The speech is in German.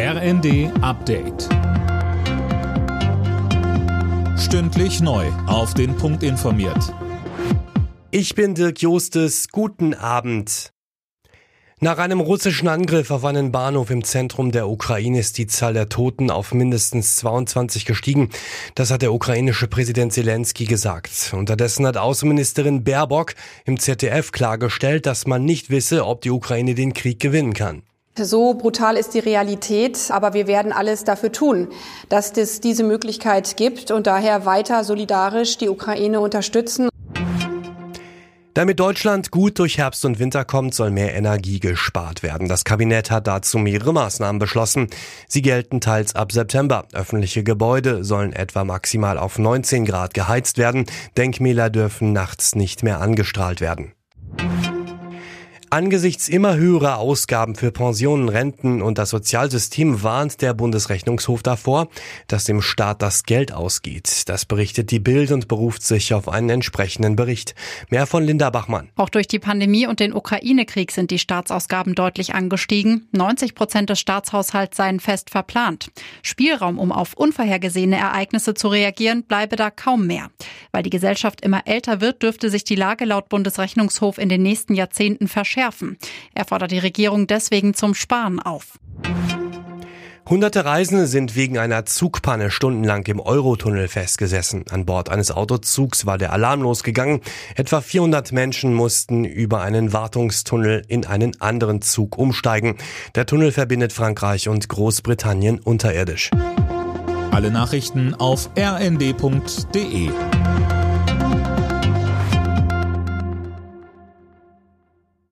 RND Update. Stündlich neu. Auf den Punkt informiert. Ich bin Dirk Jostes. Guten Abend. Nach einem russischen Angriff auf einen Bahnhof im Zentrum der Ukraine ist die Zahl der Toten auf mindestens 22 gestiegen. Das hat der ukrainische Präsident Zelensky gesagt. Unterdessen hat Außenministerin Baerbock im ZDF klargestellt, dass man nicht wisse, ob die Ukraine den Krieg gewinnen kann. So brutal ist die Realität, aber wir werden alles dafür tun, dass es diese Möglichkeit gibt und daher weiter solidarisch die Ukraine unterstützen. Damit Deutschland gut durch Herbst und Winter kommt, soll mehr Energie gespart werden. Das Kabinett hat dazu mehrere Maßnahmen beschlossen. Sie gelten teils ab September. Öffentliche Gebäude sollen etwa maximal auf 19 Grad geheizt werden. Denkmäler dürfen nachts nicht mehr angestrahlt werden. Angesichts immer höherer Ausgaben für Pensionen, Renten und das Sozialsystem warnt der Bundesrechnungshof davor, dass dem Staat das Geld ausgeht. Das berichtet die Bild und beruft sich auf einen entsprechenden Bericht. Mehr von Linda Bachmann. Auch durch die Pandemie und den Ukraine-Krieg sind die Staatsausgaben deutlich angestiegen. 90 Prozent des Staatshaushalts seien fest verplant. Spielraum, um auf unvorhergesehene Ereignisse zu reagieren, bleibe da kaum mehr. Weil die Gesellschaft immer älter wird, dürfte sich die Lage laut Bundesrechnungshof in den nächsten Jahrzehnten verschärfen verschärfen. Er fordert die Regierung deswegen zum Sparen auf. Hunderte Reisende sind wegen einer Zugpanne stundenlang im Eurotunnel festgesessen. An Bord eines Autozugs war der Alarm losgegangen. Etwa 400 Menschen mussten über einen Wartungstunnel in einen anderen Zug umsteigen. Der Tunnel verbindet Frankreich und Großbritannien unterirdisch. Alle Nachrichten auf rnd.de